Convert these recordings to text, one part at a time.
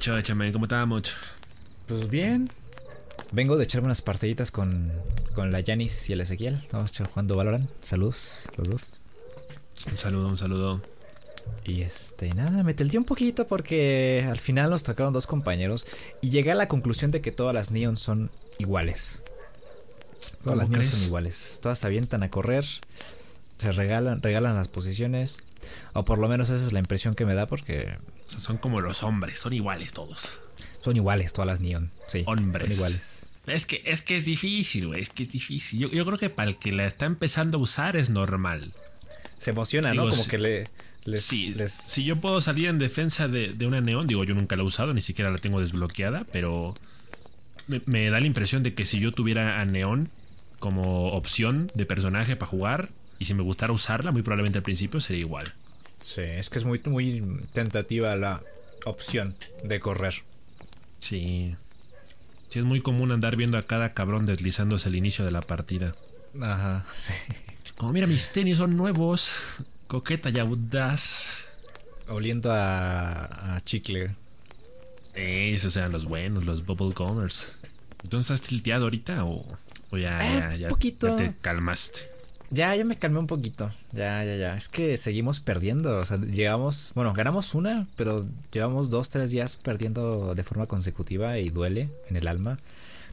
Ocho, échame, ¿cómo estamos? Pues bien. Vengo de echarme unas partiditas con, con la Yanis y el Ezequiel. Estamos jugando Valorant. Saludos, los dos. Un saludo, un saludo. Y este, nada, me tilté un poquito porque al final nos tocaron dos compañeros y llegué a la conclusión de que todas las Neon son iguales. Todas las Neon son iguales. Todas se avientan a correr, se regalan, regalan las posiciones. O por lo menos esa es la impresión que me da porque... son como los hombres, son iguales todos. Son iguales todas las Neon, sí. Hombres. Son iguales. Es que, es que es difícil, güey. Es que es difícil. Yo, yo, creo que para el que la está empezando a usar es normal. Se emociona, ¿no? Como que le. sí, si yo puedo salir en defensa de, de, una neón, digo, yo nunca la he usado, ni siquiera la tengo desbloqueada, pero me, me da la impresión de que si yo tuviera a neón como opción de personaje para jugar, y si me gustara usarla, muy probablemente al principio sería igual. Sí, es que es muy, muy tentativa la opción de correr. Sí. Sí, es muy común andar viendo a cada cabrón deslizándose al inicio de la partida. Ajá, sí. Como mira, mis tenis son nuevos. Coqueta y audaz. Oliendo a, a chicle. Eh, esos eran los buenos, los bubble gummers. ¿Entonces estás tilteado ahorita o, o ya, ya, ya, poquito. ya te calmaste? Ya, ya me calmé un poquito. Ya, ya, ya. Es que seguimos perdiendo. O sea, llegamos. Bueno, ganamos una, pero llevamos dos, tres días perdiendo de forma consecutiva y duele en el alma.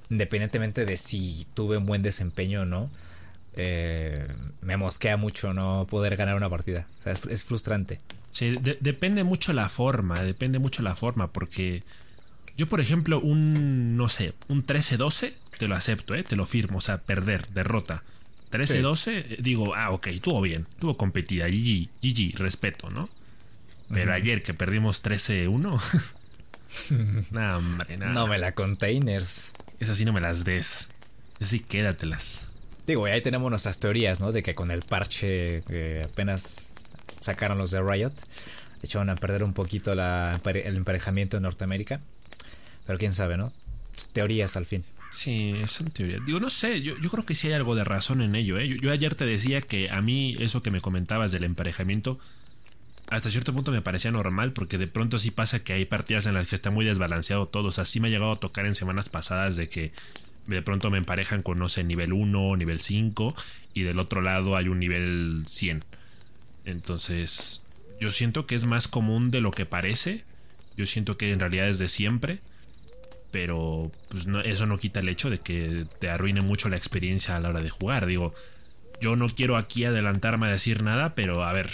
Independientemente de si tuve un buen desempeño o no. Eh, me mosquea mucho no poder ganar una partida. O sea, es, frustrante. Sí, de depende mucho la forma. Depende mucho la forma. Porque yo, por ejemplo, un. No sé, un 13-12, te lo acepto, ¿eh? Te lo firmo. O sea, perder, derrota. 13-12, sí. digo, ah, ok, tuvo bien, tuvo competida, GG, GG, respeto, ¿no? Pero uh -huh. ayer que perdimos 13-1, nah, hombre, nah. No me la containers. Esas sí no me las des. Esas sí quédatelas. Digo, ahí tenemos nuestras teorías, ¿no? De que con el parche que apenas sacaron los de Riot, echaron a perder un poquito la, el emparejamiento en Norteamérica. Pero quién sabe, ¿no? Teorías al fin. Sí, es en teoría. Digo, no sé, yo, yo, creo que sí hay algo de razón en ello. ¿eh? Yo, yo, ayer te decía que a mí eso que me comentabas del emparejamiento, hasta cierto punto me parecía normal, porque de pronto sí pasa que hay partidas en las que está muy desbalanceado todo. O sea, sí me ha llegado a tocar en semanas pasadas de que de pronto me emparejan con, no sé, nivel 1, nivel 5, y del otro lado hay un nivel 100. Entonces, yo siento que es más común de lo que parece. Yo siento que en realidad es de siempre pero pues no, eso no quita el hecho de que te arruine mucho la experiencia a la hora de jugar. Digo, yo no quiero aquí adelantarme a decir nada, pero a ver,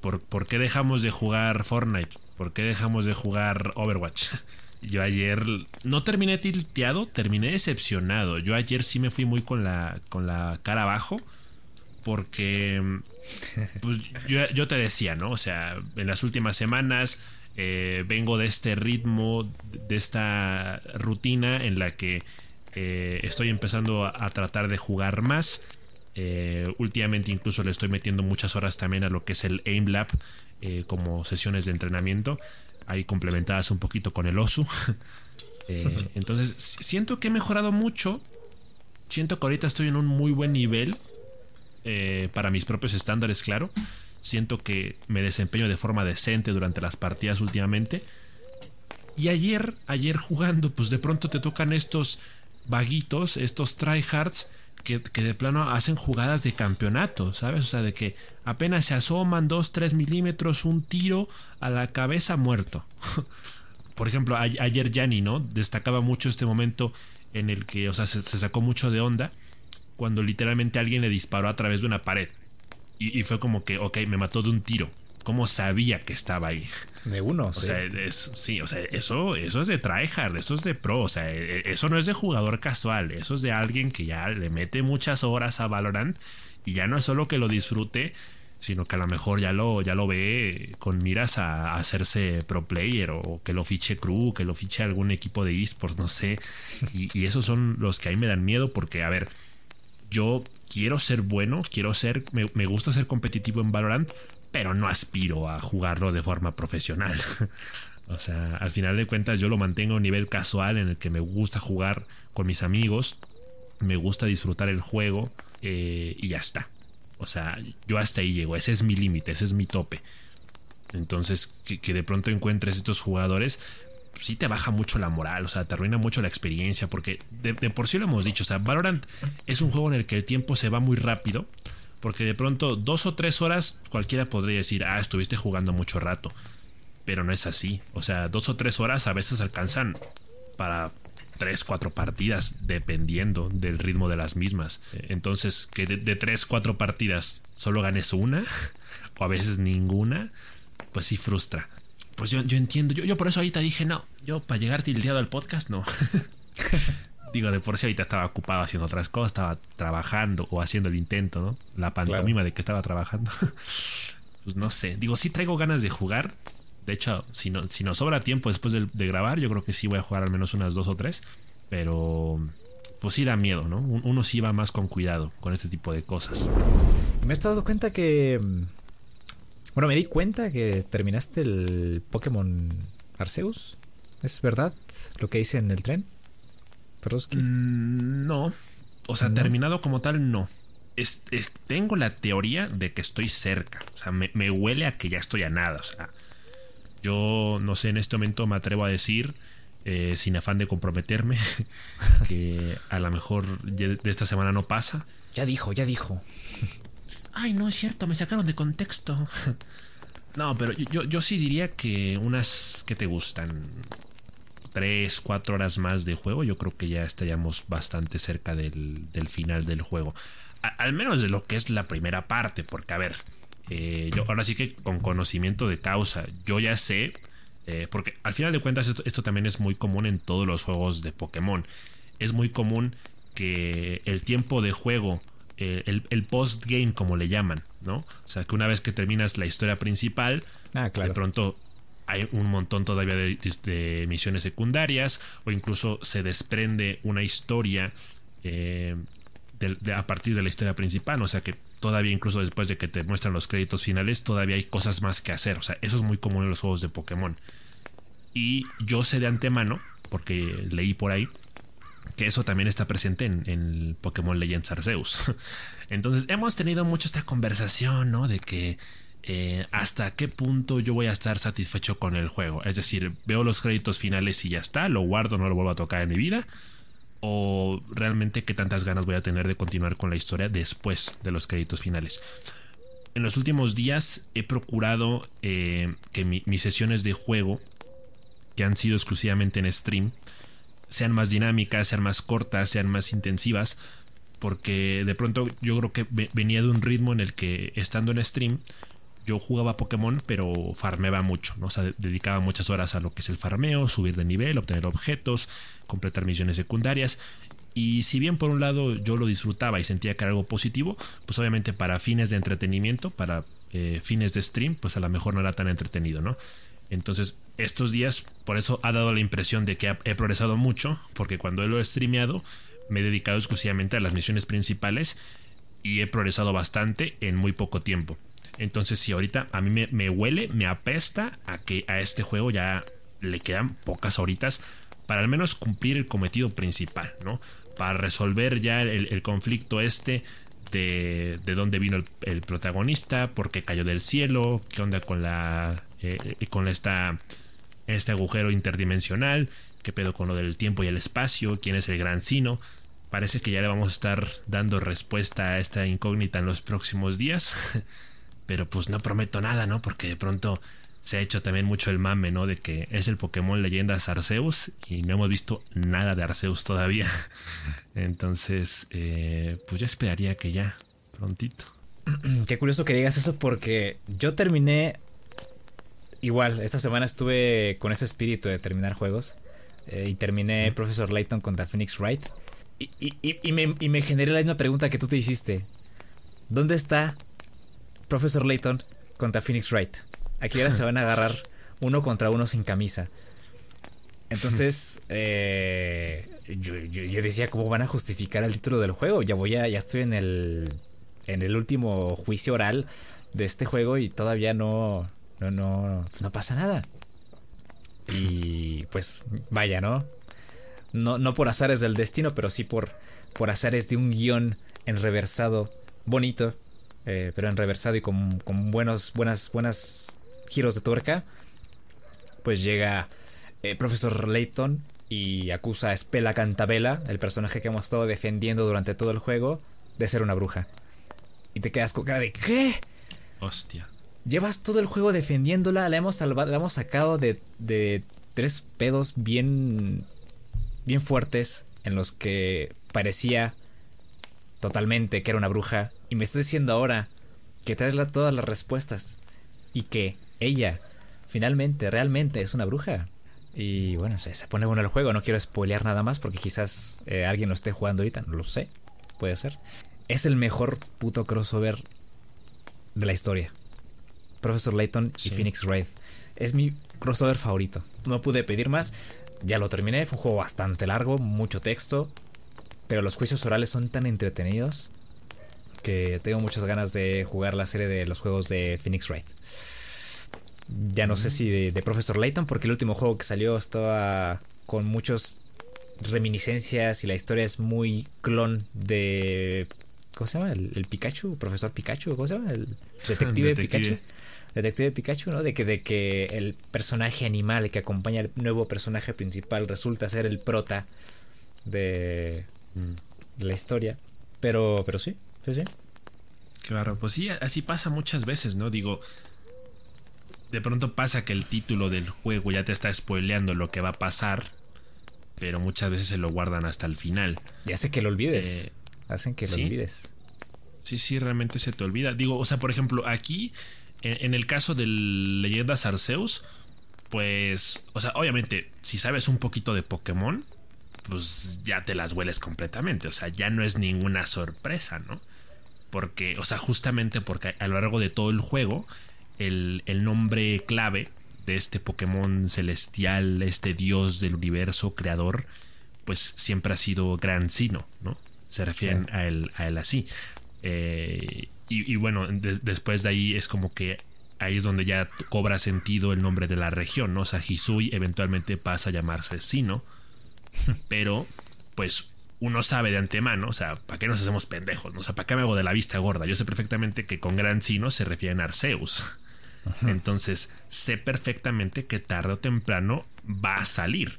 ¿por, ¿por qué dejamos de jugar Fortnite? ¿Por qué dejamos de jugar Overwatch? Yo ayer no terminé tilteado, terminé decepcionado. Yo ayer sí me fui muy con la, con la cara abajo. Porque pues, yo, yo te decía, ¿no? O sea, en las últimas semanas eh, vengo de este ritmo, de esta rutina en la que eh, estoy empezando a, a, tratar de jugar más. Eh, últimamente incluso le estoy metiendo muchas horas también a lo que es el Aim Lab como sesiones de entrenamiento, ahí complementadas un poquito con el OSU. Entonces siento que he mejorado mucho. Siento que ahorita estoy en un muy buen nivel para mis propios estándares, claro siento que me desempeño de forma decente durante las partidas últimamente. Y ayer, ayer jugando, pues de pronto te tocan estos vaguitos, estos tryhards, que, que de plano hacen jugadas de campeonato, ¿sabes? O sea, de que apenas se asoman 2-3 milímetros, un tiro a la cabeza muerto. Por ejemplo, ayer Yanni, ¿no? Destacaba mucho este momento en el que, o sea, se, se sacó mucho de onda cuando literalmente alguien le disparó a través de una pared. Y, y, fue como que, ok, me mató de un tiro. ¿Cómo sabía que estaba ahí? De uno, o sí. sea, es, sí, o sea, eso, eso es de tryhard, eso es de pro, o sea, eso no es de jugador casual, eso es de alguien que ya le mete muchas horas a Valorant y ya no es solo que lo disfrute, sino que a lo mejor ya lo, ya lo ve con miras a, a hacerse pro player o que lo fiche crew, que lo fiche algún equipo de esports, no sé. Y, y esos son los que a mí me dan miedo porque, a ver, yo quiero ser bueno, quiero ser, me, gusta ser competitivo en Valorant, pero no aspiro a jugarlo de forma profesional. o sea, al final de cuentas yo lo mantengo a un nivel casual en el que me gusta jugar con mis amigos, me gusta disfrutar el juego eh, y ya está. O sea, yo hasta ahí llego, ese es mi límite, ese es mi tope. Entonces, que, de pronto encuentres estos jugadores, sí te baja mucho la moral, o sea, te arruina mucho la experiencia, porque de, por sí lo hemos dicho, o sea, Valorant es un juego en el que el tiempo se va muy rápido, porque de pronto dos o tres horas cualquiera podría decir, ah, estuviste jugando mucho rato, pero no es así, o sea, dos o tres horas a veces alcanzan para tres, cuatro partidas, dependiendo del ritmo de las mismas. Entonces, que de, de tres, cuatro partidas solo ganes una, o a veces ninguna, pues sí frustra pues yo, entiendo. Yo, yo por eso ahorita dije, no, yo para llegar tildeado al podcast, no. Digo, de por sí ahorita estaba ocupado haciendo otras cosas, estaba trabajando o haciendo el intento, ¿no? La pantomima de que estaba trabajando. pues no sé. Digo, sí traigo ganas de jugar. De hecho, si, no, si nos sobra tiempo después de, grabar, yo creo que sí voy a jugar al menos unas dos o tres. Pero pues sí da miedo, ¿no? Uno sí va más con cuidado con este tipo de cosas. Me he dado cuenta que bueno, me di cuenta que terminaste el Pokémon Arceus. ¿Es verdad lo que hice en el tren? Mm, no. O sea, terminado como tal, no. tengo la teoría de que estoy cerca. O sea, me, huele a que ya estoy a nada. O sea, yo no sé, en este momento me atrevo a decir, eh, sin afán de comprometerme, que a lo mejor de esta semana no pasa. Ya dijo, ya dijo. Ay, no es cierto, me sacaron de contexto. no, pero yo, yo sí diría que unas que te gustan. Tres, cuatro horas más de juego, yo creo que ya estaríamos bastante cerca del, final del juego. al menos de lo que es la primera parte, porque a ver, eh, yo ahora sí que con conocimiento de causa, yo ya sé, eh, porque al final de cuentas esto también es muy común en todos los juegos de Pokémon. Es muy común que el tiempo de juego eh, el, post-game, como le llaman, ¿no? O sea, que una vez que terminas la historia principal, ah, de pronto hay un montón todavía de, misiones secundarias o incluso se desprende una historia eh, a partir de la historia principal, o sea que todavía incluso después de que te muestran los créditos finales, todavía hay cosas más que hacer, o sea, eso es muy común en los juegos de Pokémon. Y yo sé de antemano, porque leí por ahí, que eso también está presente en, en Pokémon Legends Arceus. Entonces hemos tenido mucho esta conversación, ¿no? De que eh, hasta qué punto yo voy a estar satisfecho con el juego. Es decir, veo los créditos finales y ya está, lo guardo, no lo vuelvo a tocar en mi vida. O realmente qué tantas ganas voy a tener de continuar con la historia después de los créditos finales. En los últimos días he procurado eh, que mis sesiones de juego, que han sido exclusivamente en stream, sean más dinámicas, sean más cortas, sean más intensivas, porque de pronto yo creo que venía de un ritmo en el que estando en stream yo jugaba Pokémon, pero farmeaba mucho, ¿no? O sea, dedicaba muchas horas a lo que es el farmeo, subir de nivel, obtener objetos, completar misiones secundarias. Y si bien por un lado yo lo disfrutaba y sentía que era algo positivo, pues obviamente para fines de entretenimiento, para eh, fines de stream, pues a lo mejor no era tan entretenido, ¿no? Entonces, estos días, por eso ha dado la impresión de que he progresado mucho, porque cuando lo he streameado, me he dedicado exclusivamente a las misiones principales y he progresado bastante en muy poco tiempo. Entonces, si ahorita a mí me, huele, me apesta a que a este juego ya le quedan pocas horitas para al menos cumplir el cometido principal, ¿no? Para resolver ya el, conflicto este de, de dónde vino el, el, protagonista, por qué cayó del cielo, qué onda con la eh, con esta, este agujero interdimensional, qué pedo con lo del tiempo y el espacio, quién es el gran sino. Parece que ya le vamos a estar dando respuesta a esta incógnita en los próximos días. Pero pues no prometo nada, ¿no? Porque de pronto se ha hecho también mucho el mame, ¿no? De que es el Pokémon Leyendas Arceus y no hemos visto nada de Arceus todavía. Entonces, eh, pues yo esperaría que ya, prontito. Qué curioso que digas eso porque yo terminé igual, esta semana estuve con ese espíritu de terminar juegos. Eh, y terminé Professor Layton contra Phoenix Wright. Y, me, y, me, generé la misma pregunta que tú te hiciste. ¿Dónde está Professor Layton contra Phoenix Wright? Aquí ahora se van a agarrar uno contra uno sin camisa. Entonces, eh, yo, yo, decía, ¿cómo van a justificar el título del juego? Ya voy a, ya estoy en el, en el último juicio oral de este juego y todavía no, no, no, no pasa nada. Y pues vaya, ¿no? No, no por azares del destino, pero sí por, por azares de un guion enreversado, bonito, eh, pero enreversado y con, con buenos, buenas, buenas giros de tuerca, pues llega eh, profesor Layton y acusa a Spela Cantabella, el personaje que hemos estado defendiendo durante todo el juego, de ser una bruja. Y te quedas con cara de ¿qué? Hostia. Llevas todo el juego defendiéndola, la hemos salvado, la hemos sacado de, de tres pedos bien bien fuertes en los que parecía totalmente que era una bruja y me estás diciendo ahora que traes todas las respuestas y que ella finalmente realmente es una bruja. Y bueno, se, pone bueno el juego, no quiero spoilear nada más porque quizás eh, alguien lo esté jugando ahorita, no lo sé, puede ser. Es el mejor puto crossover de la historia. Professor Layton y Phoenix Wraith. Es mi crossover favorito. No pude pedir más. Ya lo terminé, fue un juego bastante largo, mucho texto, pero los juicios orales son tan entretenidos que tengo muchas ganas de jugar la serie de los juegos de Phoenix Wright. Ya no sé si de, Professor Layton, porque el último juego que salió estaba con muchas reminiscencias y la historia es muy clon de. ¿Cómo se llama? El, Pikachu, profesor Pikachu, ¿cómo se llama? El detective, Pikachu. Detective Pikachu, ¿no? De que, de que el personaje animal que acompaña al nuevo personaje principal resulta ser el prota de, de la historia. Pero, pero sí, sí, sí. Claro, pues sí, así pasa muchas veces, ¿no? Digo, de pronto pasa que el título del juego ya te está spoileando lo que va a pasar, pero muchas veces se lo guardan hasta el final. Y hace que lo olvides. Eh, Hacen que lo olvides. Sí, sí, realmente se te olvida. Digo, o sea, por ejemplo, aquí, en, el caso de Leyendas Arceus, pues, o sea, obviamente, si sabes un poquito de Pokémon, pues ya te las hueles completamente. O sea, ya no es ninguna sorpresa, ¿no? Porque, o sea, justamente porque a lo largo de todo el juego, el, nombre clave de este Pokémon celestial, este dios del universo creador, pues siempre ha sido Gran Sino, ¿no? Se refieren a, él, a él así. Eh, y, bueno, después de ahí es como que ahí es donde ya cobra sentido el nombre de la región, ¿no? O sea, Hisui eventualmente pasa a llamarse Sino, pero pues uno sabe de antemano, o sea, ¿para qué nos hacemos pendejos? O sea, ¿para qué me hago de la vista gorda? Yo sé perfectamente que con Gran Sino se refieren a Arceus. Entonces, sé perfectamente que tarde o temprano va a salir.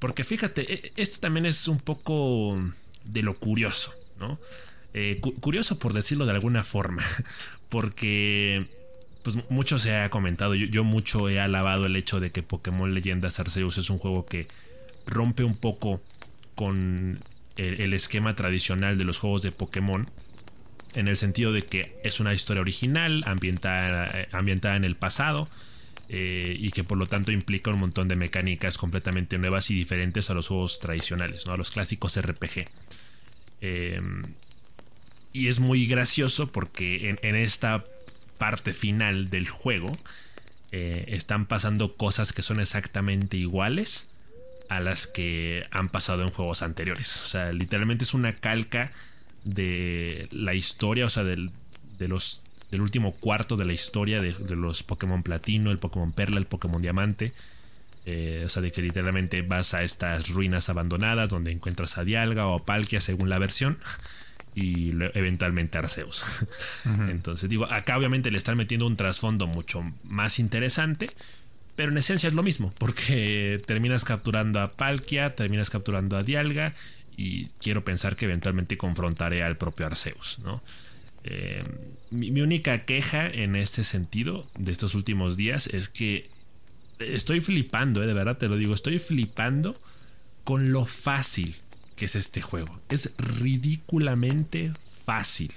Porque fíjate, e, esto también es un poco de lo curioso, ¿no? Eh, curioso por decirlo de alguna forma, porque pues mucho se ha comentado, yo, mucho he alabado el hecho de que Pokémon Leyendas Arceus es un juego que rompe un poco con el, esquema tradicional de los juegos de Pokémon. En el sentido de que es una historia original, ambientada, eh, ambientada en el pasado. Eh, y que por lo tanto implica un montón de mecánicas completamente nuevas y diferentes a los juegos tradicionales, ¿no? a los clásicos RPG. Em, y es muy gracioso porque en, esta parte final del juego eh, están pasando cosas que son exactamente iguales a las que han pasado en juegos anteriores. O sea, literalmente es una calca de la historia, o sea, de los, del último cuarto de la historia de, los Pokémon Platino, el Pokémon Perla, el Pokémon Diamante. Eh, o sea, de que literalmente vas a estas ruinas abandonadas donde encuentras a Dialga o a Palkia según la versión y eventualmente Arceus. Entonces, digo, acá obviamente le están metiendo un trasfondo mucho más interesante, pero en esencia es lo mismo, porque terminas capturando a Palkia, terminas capturando a Dialga y quiero pensar que eventualmente confrontaré al propio Arceus, ¿no? Eh, mi, única queja en este sentido de estos últimos días es que estoy flipando, eh, de verdad te lo digo, estoy flipando con lo fácil que es este juego. Es ridículamente fácil.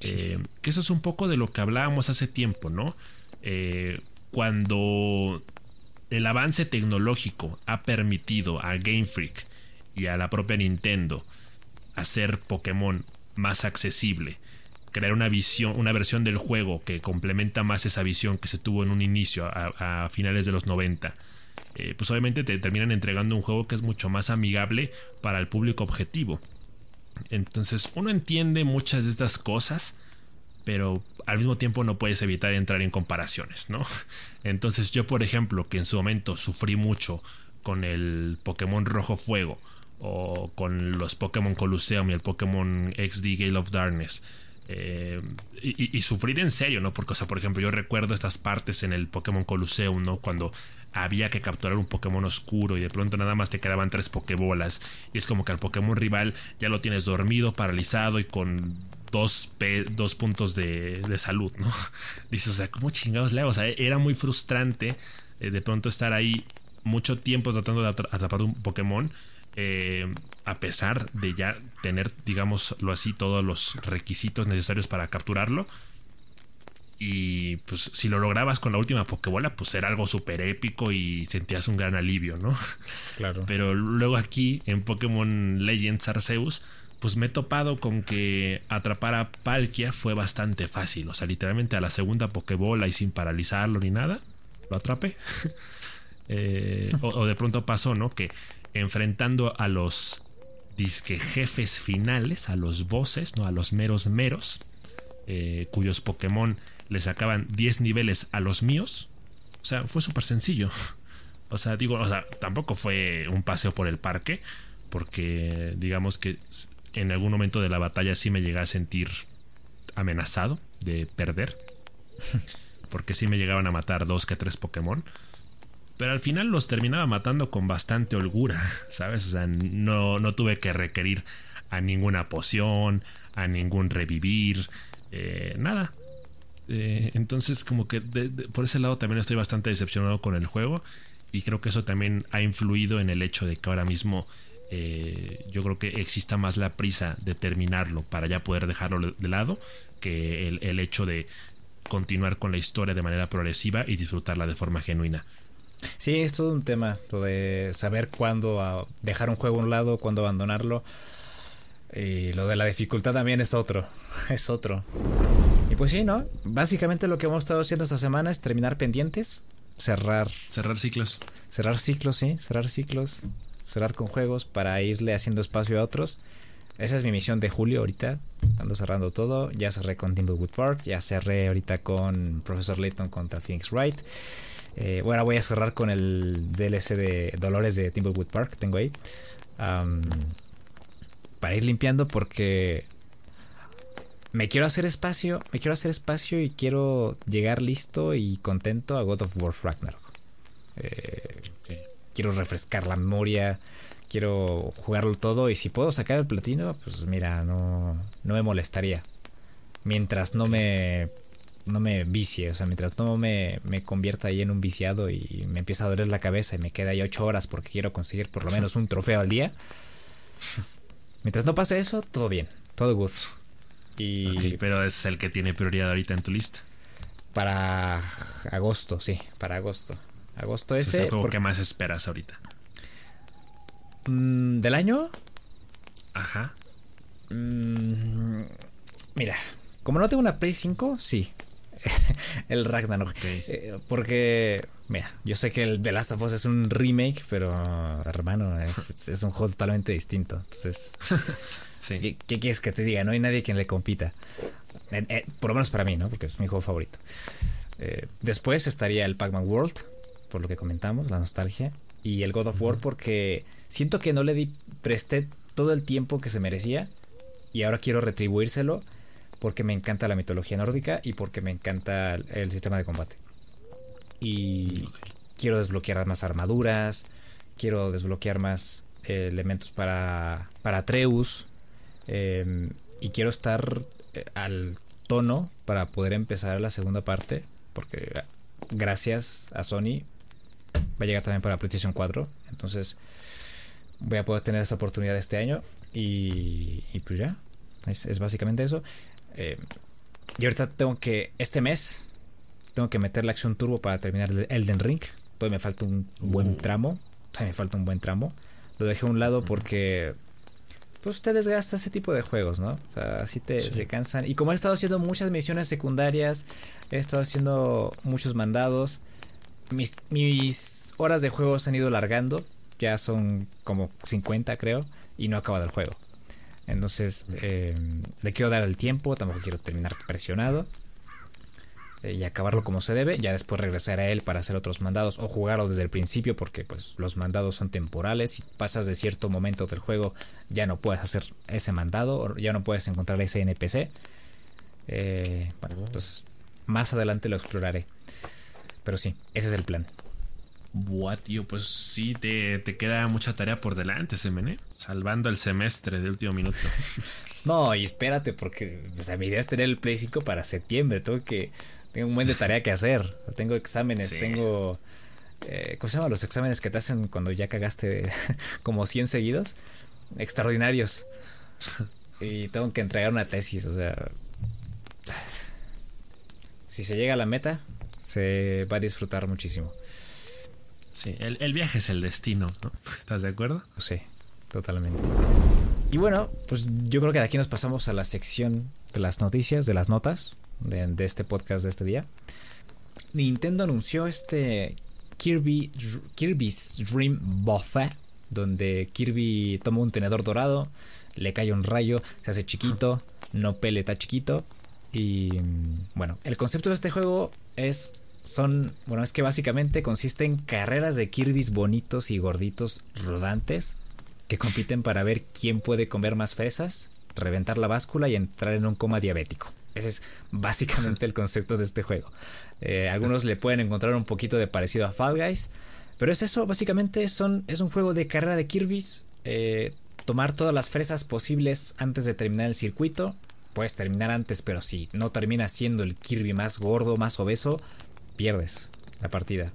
Eh, que eso es un poco de lo que hablábamos hace tiempo, ¿no? Eh, cuando el avance tecnológico ha permitido a Game Freak y a la propia Nintendo hacer Pokémon más accesible, crear una visión, una versión del juego que complementa más esa visión que se tuvo en un inicio a, finales de los 90. Eh, pues obviamente te terminan entregando un juego que es mucho más amigable para el público objetivo. Entonces uno entiende muchas de estas cosas, pero al mismo tiempo no puedes evitar entrar en comparaciones, ¿no? Entonces yo, por ejemplo, que en su momento sufrí mucho con el Pokémon Rojo Fuego o con los Pokémon Colosseum y el Pokémon XD Gale of Darkness, eh, y, sufrir en serio, ¿no? Porque, o sea, por ejemplo, yo recuerdo estas partes en el Pokémon Colosseum, ¿no? Cuando había que capturar un Pokémon oscuro y de pronto nada más te quedaban tres Pokébolas. Y es como que al Pokémon rival ya lo tienes dormido, paralizado y con dos, dos puntos de, salud, ¿no? Dices, o sea, ¿cómo chingados le hago? O sea, era muy frustrante eh, de pronto estar ahí mucho tiempo tratando de atrapar un Pokémon. Eh, a pesar de ya tener, digámoslo así, todos los requisitos necesarios para capturarlo. Y pues si lo lograbas con la última Pokébola, pues era algo súper épico y sentías un gran alivio, ¿no? Claro. Pero luego aquí en Pokémon Legends Arceus, pues me he topado con que atrapar a Palkia fue bastante fácil. O sea, literalmente a la segunda Pokébola y sin paralizarlo ni nada, lo atrapé. Eh, o, de pronto pasó, ¿no? Que enfrentando a los disque jefes finales, a los bosses, ¿no? A los meros meros, eh, cuyos Pokémon le sacaban 10 niveles a los míos. O sea, fue súper sencillo. O sea, digo, tampoco fue un paseo por el parque, porque digamos que en algún momento de la batalla sí me llegué a sentir amenazado de perder. Porque sí me llegaban a matar dos que tres Pokémon. Pero al final los terminaba matando con bastante holgura, ¿sabes? O sea, no, no tuve que requerir a ninguna poción, a ningún revivir, eh, nada. Eh, entonces, como que por ese lado también estoy bastante decepcionado con el juego. Y creo que eso también ha influido en el hecho de que ahora mismo eh, yo creo que exista más la prisa de terminarlo para ya poder dejarlo de lado que el, hecho de continuar con la historia de manera progresiva y disfrutarla de forma genuina. Sí, es todo un tema, lo de saber cuándo ah, dejar un juego a un lado, cuándo abandonarlo. Y lo de la dificultad también es otro, es otro. Y pues sí, ¿no? Básicamente lo que hemos estado haciendo esta semana es terminar pendientes, cerrar... Cerrar ciclos. Cerrar ciclos, sí, cerrar ciclos, cerrar con juegos para irle haciendo espacio a otros. Esa es mi misión de julio ahorita. Ando cerrando todo. Ya cerré con Timblewood Park. Ya cerré ahorita con Professor Layton contra Phoenix Wright. Eh, bueno, voy a cerrar con el DLC de Dolores de Timblewood Park. Tengo ahí para ir limpiando porque me quiero hacer espacio, me quiero hacer espacio y quiero llegar listo y contento a God of War Ragnarok. Eh, quiero refrescar la memoria, quiero jugarlo todo y si puedo sacar el platino, pues mira, no, no me molestaría. Mientras no me no me vicie, o sea, mientras no me, me convierta ahí en un viciado y me empieza a doler la cabeza y me queda ahí ocho horas porque quiero conseguir por lo menos un trofeo al día, Mientras no pase eso, todo bien, todo good. Y pero es el que tiene prioridad ahorita en tu lista. Para agosto, sí, para agosto. Agosto ese. ¿Es el juego que más esperas ahorita? Mm, ¿Del año? Ajá. Mm, mira, como no tengo una Play 5, sí. el Ragnarok. Eh, porque, mira, yo sé que el The Last of Us es un remake, pero hermano, es, un juego totalmente distinto. Entonces, ¿qué, quieres que te diga? No hay nadie quien le compita. por lo menos para mí, ¿no? Porque es mi juego favorito. Eh, después estaría el Pac-Man World, por lo que comentamos, la nostalgia. Y el God of War, porque siento que no le di, presté todo el tiempo que se merecía. Y ahora quiero retribuírselo porque me encanta la mitología nórdica y porque me encanta el sistema de combate. Y quiero desbloquear más armaduras, quiero desbloquear más eh, elementos para, para Atreus em, y quiero estar eh, al tono para poder empezar la segunda parte, porque ah, gracias a Sony va a llegar también para PlayStation 4, entonces voy a poder tener esa oportunidad este año y, pues ya, es básicamente eso. Eh, y ahorita tengo que, este mes, tengo que meter la acción turbo para terminar el Elden Ring. Todavía me falta un buen uh. tramo. Todavía me falta un buen tramo. Lo dejé a un lado porque pues te desgasta ese tipo de juegos, ¿no? O sea, así te, cansan. Y como he estado haciendo muchas misiones secundarias, he estado haciendo muchos mandados, mis, mis horas de juego se han ido largando, ya son como 50 creo, y no he acabado el juego. Entonces, em, le quiero dar el tiempo, tampoco quiero terminar presionado. Eh, y acabarlo como se debe. Ya después regresar a él para hacer otros mandados o jugarlo desde el principio porque pues los mandados son temporales. Si pasas de cierto momento del juego ya no puedes hacer ese mandado o ya no puedes encontrar ese NPC. Eh, bueno, entonces más adelante lo exploraré. Pero sí, ese es el plan. Buah, tío, pues sí, te, queda mucha tarea por delante, Semene. Salvando el semestre de último minuto. no, y espérate, porque o sea, mi idea es tener el Play 5 para septiembre. Tengo que. Tengo un buen de tarea que hacer. Tengo exámenes, tengo. Eh, ¿Cómo se llaman los exámenes que te hacen cuando ya cagaste como 100 seguidos? Extraordinarios. y tengo que entregar una tesis, o sea. Si se llega a la meta, se va a disfrutar muchísimo. Sí, el, viaje es el destino, ¿no? ¿Estás de acuerdo? Sí, totalmente. Y bueno, pues yo creo que de aquí nos pasamos a la sección de las noticias, de las notas de, este podcast de este día. Nintendo anunció este Kirby, Kirby's Dream Buffet, donde Kirby toma un tenedor dorado, le cae un rayo, se hace chiquito, no pele, está chiquito. Y bueno, el concepto de este juego es son, bueno, es que básicamente consiste en carreras de Kirby's bonitos y gorditos rodantes que compiten para ver quién puede comer más fresas, reventar la báscula y entrar en un coma diabético. Ese es básicamente el concepto de este juego. Eh, algunos le pueden encontrar un poquito de parecido a Fall Guys, pero es eso, básicamente son, es un juego de carrera de Kirby's. Eh, tomar todas las fresas posibles antes de terminar el circuito. Puedes terminar antes, pero si no terminas siendo el Kirby más gordo, más obeso, pierdes la partida.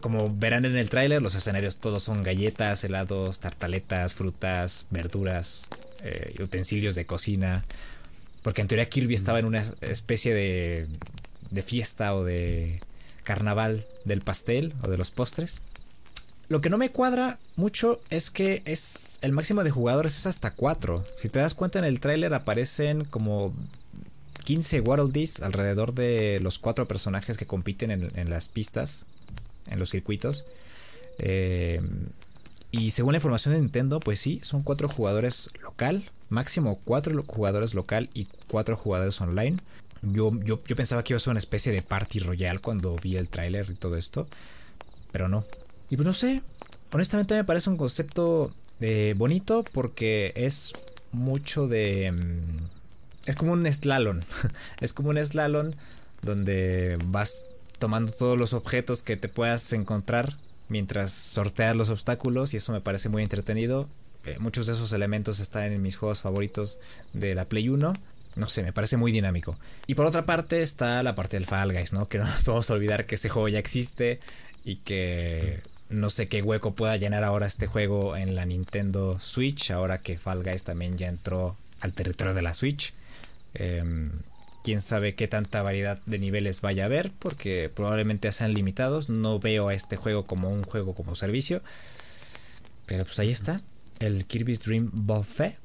Como verán en el tráiler, los escenarios todos son galletas, helados, tartaletas, frutas, verduras, eh, utensilios de cocina. Porque en teoría Kirby estaba en una especie de, de fiesta o de carnaval del pastel o de los postres. Lo que no me cuadra mucho es que es el máximo de jugadores es hasta 4. Si te das cuenta en el tráiler aparecen como 15 Waddle alrededor de los cuatro personajes que compiten en, las pistas, en los circuitos. Eh, y según la información de Nintendo, pues sí, son cuatro jugadores local, máximo cuatro jugadores local y cuatro jugadores online. Yo, yo, pensaba que iba a ser una especie de party royal cuando vi el tráiler y todo esto, pero no. Y pues no sé, honestamente me parece un concepto eh, bonito porque es mucho de... Mm, es como un slalom. es como un slalom donde vas tomando todos los objetos que te puedas encontrar mientras sorteas los obstáculos y eso me parece muy entretenido. Eh, muchos de esos elementos están en mis juegos favoritos de la Play 1. No sé, me parece muy dinámico. Y por otra parte está la parte del Fall Guys, ¿no? Que no nos podemos olvidar que ese juego ya existe y que no sé qué hueco pueda llenar ahora este juego en la Nintendo Switch, ahora que Fall Guys también ya entró al territorio de la Switch. Em, quién sabe qué tanta variedad de niveles vaya a haber, porque probablemente sean limitados. No veo a este juego como un juego como servicio. Pero pues ahí está. El Kirby's Dream Buffet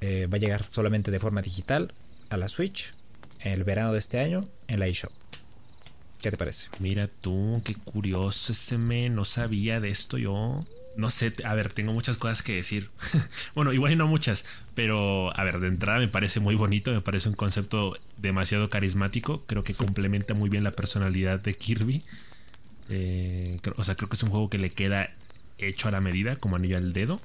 eh, va a llegar solamente de forma digital a la Switch el verano de este año en la eShop. ¿Qué te parece? Mira tú, qué curioso ese me, no sabía de esto yo no sé, a ver, tengo muchas cosas que decir. bueno, igual y no muchas, pero a ver, de entrada me parece muy bonito, me parece un concepto demasiado carismático, creo que complementa muy bien la personalidad de Kirby. Eh, o sea, creo que es un juego que le queda hecho a la medida, como anillo al dedo.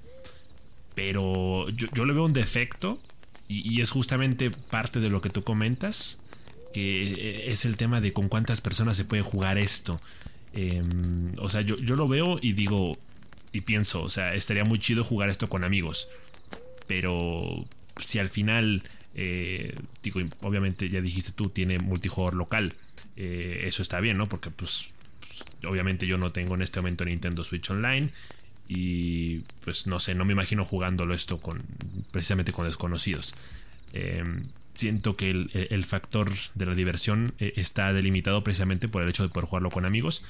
Pero yo, le veo un defecto y, es justamente parte de lo que tú comentas, que es el tema de con cuántas personas se puede jugar esto. Em, o sea, yo, yo lo veo y digo, y pienso, o sea, estaría muy chido jugar esto con amigos. Pero si al final, eh, digo, obviamente ya dijiste tú, tiene multijugador local, eh, eso está bien, ¿no? Porque pues, pues, obviamente yo no tengo en este momento Nintendo Switch Online. Y pues no sé, no me imagino jugándolo esto con precisamente con desconocidos. Em, siento que el, factor de la diversión eh, está delimitado precisamente por el hecho de poder jugarlo con amigos.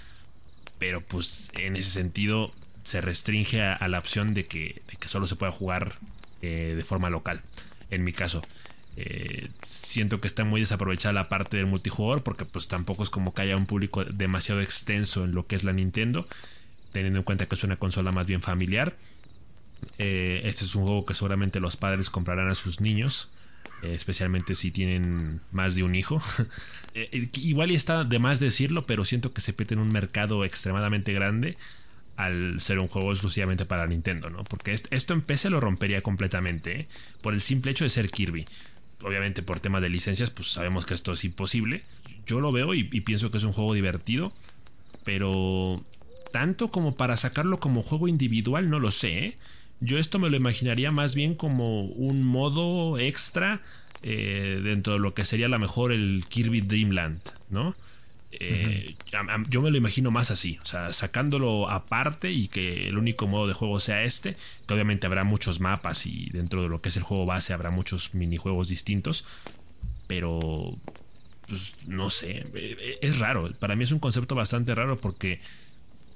Pero pues en ese sentido se restringe a, la opción de que, solo se pueda jugar eh, de forma local. En mi caso, eh, siento que está muy desaprovechada la parte del multijugador porque pues tampoco es como que haya un público demasiado extenso en lo que es la Nintendo, teniendo en cuenta que es una consola más bien familiar. Eh, este es un juego que seguramente los padres comprarán a sus niños, especialmente si tienen más de un hijo. igual y está de más decirlo, pero siento que se pete en un mercado extremadamente grande al ser un juego exclusivamente para Nintendo, ¿no? Porque esto en PC lo rompería completamente, ¿eh? por el simple hecho de ser Kirby. Obviamente por tema de licencias, pues sabemos que esto es imposible. Yo lo veo y, pienso que es un juego divertido, pero tanto como para sacarlo como juego individual, no lo sé. ¿eh? Yo esto me lo imaginaría más bien como un modo extra eh, dentro de lo que sería a lo mejor el Kirby Dreamland, ¿no? Eh, yo me lo imagino más así, o sea, sacándolo aparte y que el único modo de juego sea este, que obviamente habrá muchos mapas y dentro de lo que es el juego base habrá muchos minijuegos distintos, pero pues, no sé, eh, es raro, para mí es un concepto bastante raro porque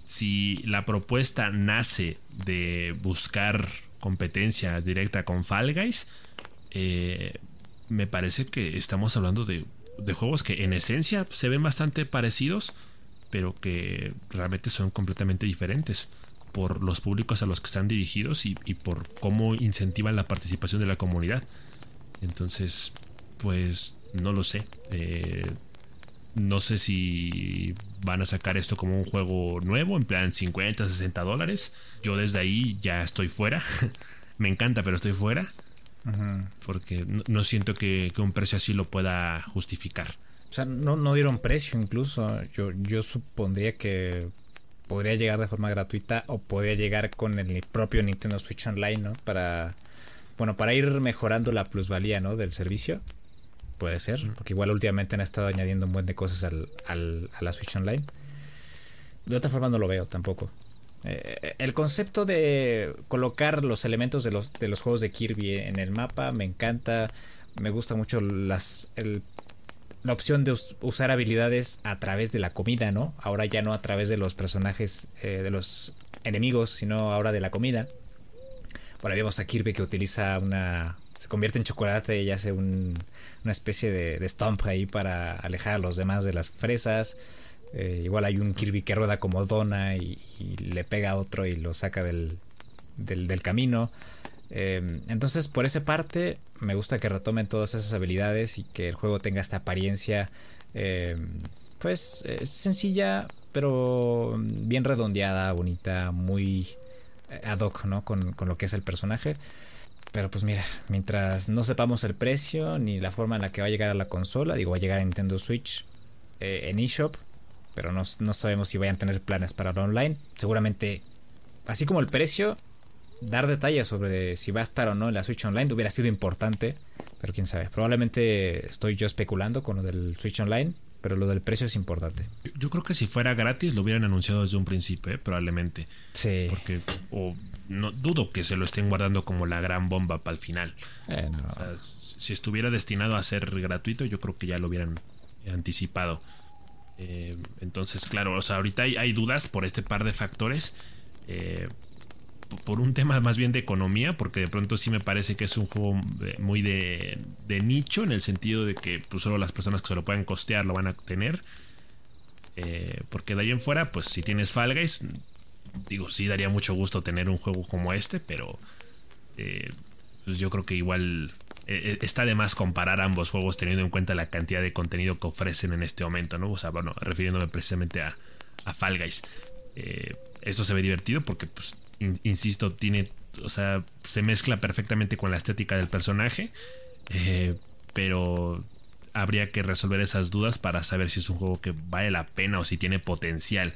si la propuesta nace de buscar competencia directa con Fall Guys, eh, me parece que estamos hablando de, juegos que en esencia se ven bastante parecidos, pero que realmente son completamente diferentes por los públicos a los que están dirigidos y, por cómo incentivan la participación de la comunidad. Entonces, pues no lo sé. Eh, no sé si van a sacar esto como un juego nuevo, en plan 50, 60 dólares. Yo desde ahí ya estoy fuera. Me encanta, pero estoy fuera. Porque no, siento que, un precio así lo pueda justificar. O sea, no, no dieron precio incluso. Yo, yo supondría que podría llegar de forma gratuita o podría llegar con el propio Nintendo Switch Online, ¿no? Para, bueno, para ir mejorando la plusvalía, ¿no? Del servicio. Puede ser, porque igual últimamente han estado añadiendo un buen de cosas al, al, a la Switch Online. De otra forma no lo veo tampoco. Eh, el concepto de colocar los elementos de los, de los juegos de Kirby en el mapa me encanta. Me gusta mucho la opción de usar habilidades a través de la comida, ¿no? Ahora ya no a través de los personajes, eh, de los enemigos, sino ahora de la comida. Por ahí vemos a Kirby que utiliza una... Se convierte en chocolate y hace una especie de, de stomp ahí para alejar a los demás de las fresas. Eh, igual hay un Kirby que rueda como dona y, le pega a otro y lo saca del, del, camino. Eh, entonces, por esa parte, me gusta que retomen todas esas habilidades y que el juego tenga esta apariencia, eh, pues, sencilla, pero bien redondeada, bonita, muy ad hoc, ¿no? Con, con, lo que es el personaje. Pero pues mira, mientras no sepamos el precio ni la forma en la que va a llegar a la consola, digo, va a llegar a Nintendo Switch en eShop, pero no, sabemos si vayan a tener planes para el online. Seguramente, así como el precio, dar detalles sobre si va a estar o no en la Switch Online hubiera sido importante, pero quién sabe. Probablemente estoy yo especulando con lo del Switch Online, pero lo del precio es importante. Yo creo que si fuera gratis lo hubieran anunciado desde un principio, ¿eh? probablemente. Sí. Porque o no dudo que se lo estén guardando como la gran bomba para el final. Eh, si estuviera destinado a ser gratuito, yo creo que ya lo hubieran anticipado. Eh, entonces, claro, o sea, ahorita hay, dudas por este par de factores. Eh, por un tema más bien de economía, porque de pronto sí me parece que es un juego muy de, nicho, en el sentido de que pues, solo las personas que se lo pueden costear lo van a tener. Eh, porque de ahí en fuera, pues si tienes Fall Guys, digo, sí daría mucho gusto tener un juego como este, pero pues yo creo que igual eh, eh, está de más comparar ambos juegos teniendo en cuenta la cantidad de contenido que ofrecen en este momento, ¿no? O sea, bueno, refiriéndome precisamente a, a Fall Guys. Eh, eso se ve divertido porque, pues, insisto, tiene, o sea, se mezcla perfectamente con la estética del personaje, pero habría que resolver esas dudas para saber si es un juego que vale la pena o si tiene potencial.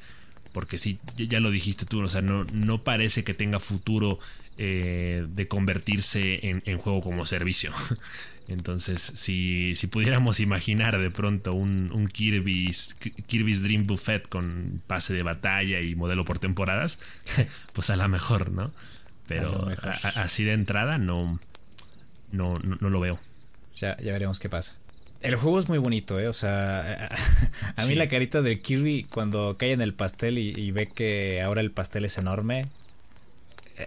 Porque sí, ya lo dijiste tú, o sea, no, no parece que tenga futuro eh, de convertirse en, juego como servicio. Entonces, si, si, pudiéramos imaginar de pronto un, Kirby's, Kirby's Dream Buffet con pase de batalla y modelo por temporadas, pues a lo mejor, ¿no? Pero así de entrada no, no, no, lo veo. Ya, ya veremos qué pasa. El juego es muy bonito, ¿eh? O sea, a, mí la carita de Kirby cuando cae en el pastel y, ve que ahora el pastel es enorme,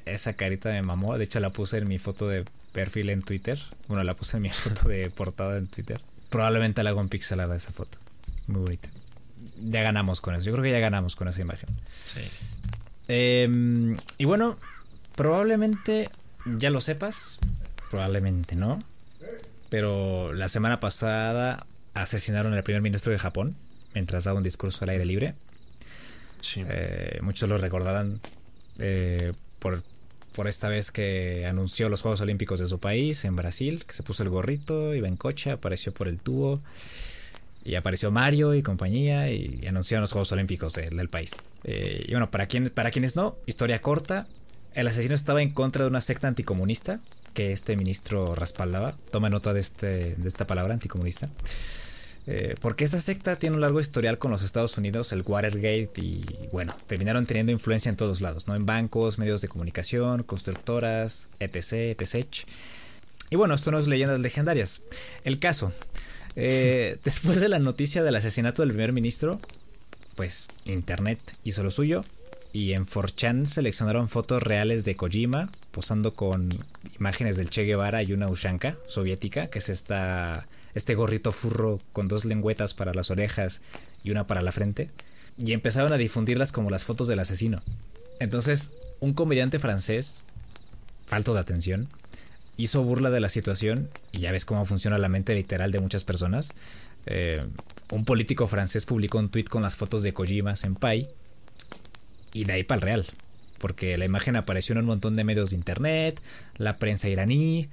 esa carita me mamó. De hecho, la puse en mi foto de perfil en Twitter. Bueno, la puse en mi foto de portada en Twitter. Probablemente la hago en pixelar de esa foto. Muy bonita. Ya ganamos con eso. Yo creo que ya ganamos con esa imagen. Sí. Em, y bueno, probablemente ya lo sepas. Probablemente no. Pero la semana pasada asesinaron al primer ministro de Japón mientras daba un discurso al aire libre. Sí. Eh, muchos lo recordarán eh, por, esta vez que anunció los Juegos Olímpicos de su país, en Brasil, que se puso el gorrito, iba en coche, apareció por el tubo. Y apareció Mario y compañía y anunciaron los Juegos Olímpicos del, país. Eh, y bueno, para, quien, para quienes no, historia corta, el asesino estaba en contra de una secta anticomunista que este ministro respaldaba. Toma nota de, este, de esta palabra, anticomunista. Eh, porque esta secta tiene un largo historial con los Estados Unidos, el Watergate, y bueno, terminaron teniendo influencia en todos lados, ¿no? En bancos, medios de comunicación, constructoras, etc, etc. Y bueno, esto no es leyendas legendarias. El caso, eh, después de la noticia del asesinato del primer ministro, pues Internet hizo lo suyo y en 4chan seleccionaron fotos reales de Kojima posando con imágenes del Che Guevara y una Ushanka soviética, que es esta este gorrito furro con dos lengüetas para las orejas y una para la frente, y empezaron a difundirlas como las fotos del asesino. Entonces, un comediante francés, falto de atención, hizo burla de la situación, y ya ves cómo funciona la mente literal de muchas personas. Eh, un político francés publicó un tweet con las fotos de Kojima Senpai, y de ahí para el real, porque la imagen apareció en un montón de medios de internet, la prensa iraní,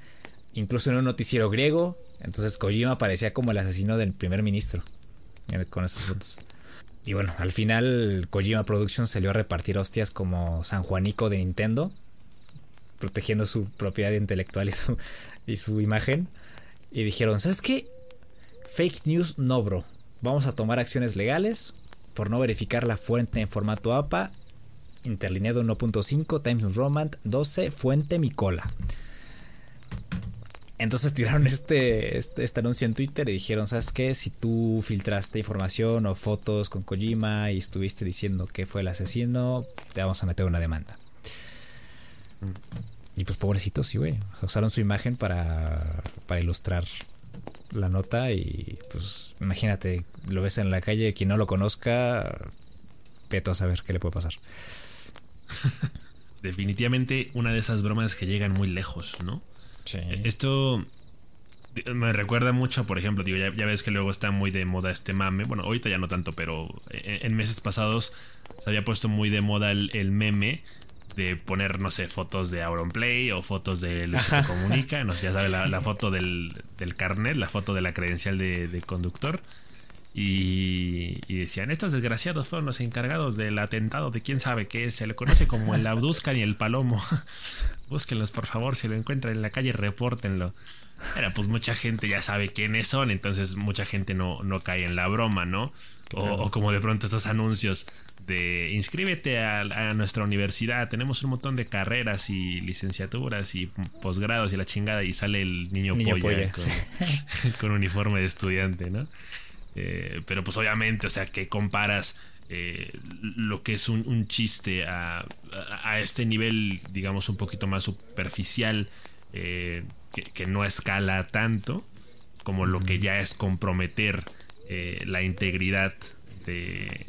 incluso en un noticiero griego, entonces Kojima parecía como el asesino del primer ministro con esas fotos. Y bueno, al final Kojima Productions salió a repartir hostias como San Juanico de Nintendo, protegiendo su propiedad intelectual y su, imagen. Y dijeron, ¿sabes qué? Fake news no, bro. Vamos a tomar acciones legales por no verificar la fuente en formato APA, interlineado 1.5, Times Roman 12, fuente Micola. Entonces tiraron este, este, este, anuncio en Twitter y dijeron, ¿sabes qué? Si tú filtraste información o fotos con Kojima y estuviste diciendo que fue el asesino, te vamos a meter una demanda. Y pues pobrecitos, sí, güey. Usaron su imagen para, para ilustrar la nota y pues imagínate, lo ves en la calle, quien no lo conozca, peto a saber qué le puede pasar. Definitivamente una de esas bromas que llegan muy lejos, ¿no? Esto me recuerda mucho, por ejemplo, digo, ya, ves que luego está muy de moda este mame. Bueno, ahorita ya no tanto, pero en, meses pasados se había puesto muy de moda el, meme de poner, no sé, fotos de Auronplay o fotos de Luisito Comunica. No sé, ya sabes, la, foto del, carnet, la foto de la credencial de, conductor. Y, decían, estos desgraciados fueron los encargados del atentado de quién sabe qué, se le conoce como el Abduscan y el Palomo. Búsquenlos por favor, si lo encuentran en la calle, repórtenlo. Era pues mucha gente ya sabe quiénes son, entonces mucha gente no, no cae en la broma, ¿no? O, como de pronto estos anuncios de inscríbete a, nuestra universidad, tenemos un montón de carreras y licenciaturas y posgrados y la chingada y sale el niño, polla, Con, uniforme de estudiante, ¿no? Eh, pero pues obviamente, o sea, que comparas eh, lo que es un, chiste a, este nivel, digamos, un poquito más superficial, eh, que, no escala tanto, como lo que ya es comprometer eh, la integridad de,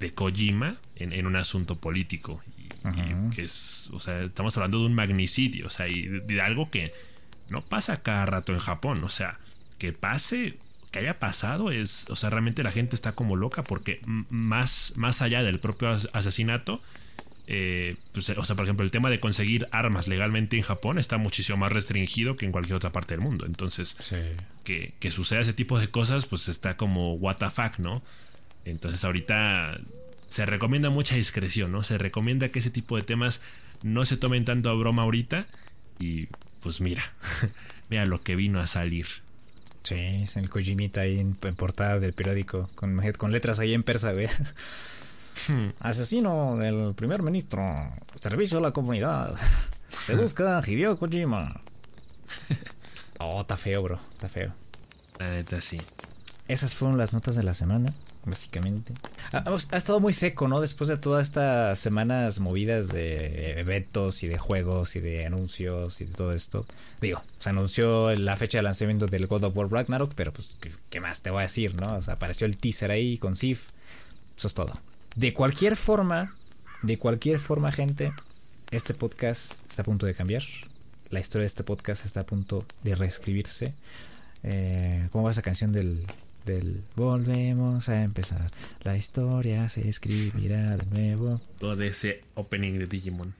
de Kojima en, un asunto político. que es, o sea, estamos hablando de un magnicidio, o sea, y de algo que no pasa cada rato en Japón, o sea, que pase que haya pasado es, o sea, realmente la gente está como loca porque más, más allá del propio asesinato, eh, pues, o sea, por ejemplo, el tema de conseguir armas legalmente en Japón está muchísimo más restringido que en cualquier otra parte del mundo. Entonces, que, que, suceda ese tipo de cosas, pues está como what the fuck, ¿no? Entonces, ahorita se recomienda mucha discreción, ¿no? Se recomienda que ese tipo de temas no se tomen tanto a broma ahorita. Y pues mira, mira lo que vino a salir. Sí, el Kojimita ahí en, portada del periódico, con, con letras ahí en persa, güey. Hmm. Asesino del primer ministro, servicio a la comunidad. Se busca Hideo Kojima. Oh, está feo, bro, está feo. La neta, sí. Esas fueron las notas de la semana básicamente. Ha, estado muy seco, ¿no? Después de todas estas semanas movidas de eventos y de juegos y de anuncios y de todo esto. Digo, se anunció la fecha de lanzamiento del God of War Ragnarok, pero pues, ¿qué, más te voy a decir, no? Apareció el teaser ahí con Sif. Eso es todo. De cualquier forma, de cualquier forma, gente, este podcast está a punto de cambiar. La historia de este podcast está a punto de reescribirse. Eh, ¿Cómo va esa canción del Volvemos a empezar. La historia se escribirá de nuevo. Todo ese opening de Digimon.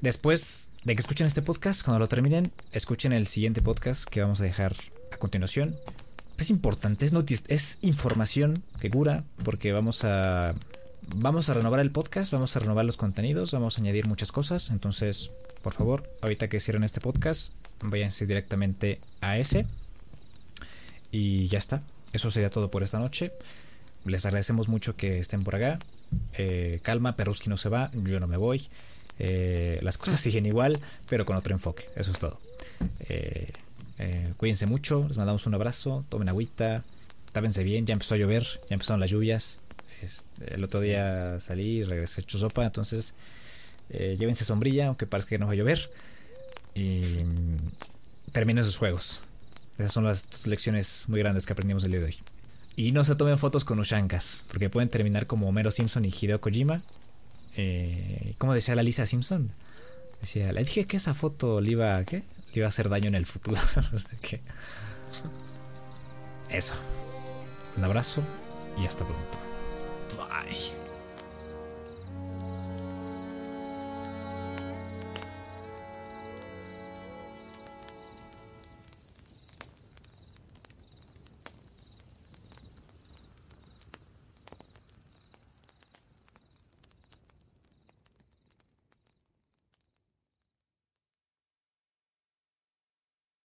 Después de que escuchen este podcast, cuando lo terminen, escuchen el siguiente podcast que vamos a dejar a continuación. es importante, es, es información que cura, porque vamos a vamos a renovar el podcast, vamos a renovar los contenidos, vamos a añadir muchas cosas. Entonces, por favor, ahorita que cierren este podcast, váyanse directamente a ese. Y ya está. Eso sería todo por esta noche. Les agradecemos mucho que estén por acá. Eh, calma, Peruski no se va, yo no me voy. Eh, las cosas siguen igual, pero con otro enfoque. Eso es todo. Eh, cuídense mucho, les mandamos un abrazo, tomen agüita, tápense bien, ya empezó a llover, ya empezaron las lluvias. Este, el otro día salí y regresé hecho sopa, entonces llévense sombrilla, aunque parezca que no va a llover. Y mm, terminen sus juegos. Esas son las lecciones muy grandes que aprendimos el día de hoy. Y no se tomen fotos con Ushankas, porque pueden terminar como Homero Simpson y Hideo Kojima. Eh, ¿Cómo decía la Lisa Simpson? Decía, le dije que esa foto le iba, ¿qué? Iba a hacer daño en el futuro. Eso. Un abrazo y hasta pronto. Bye.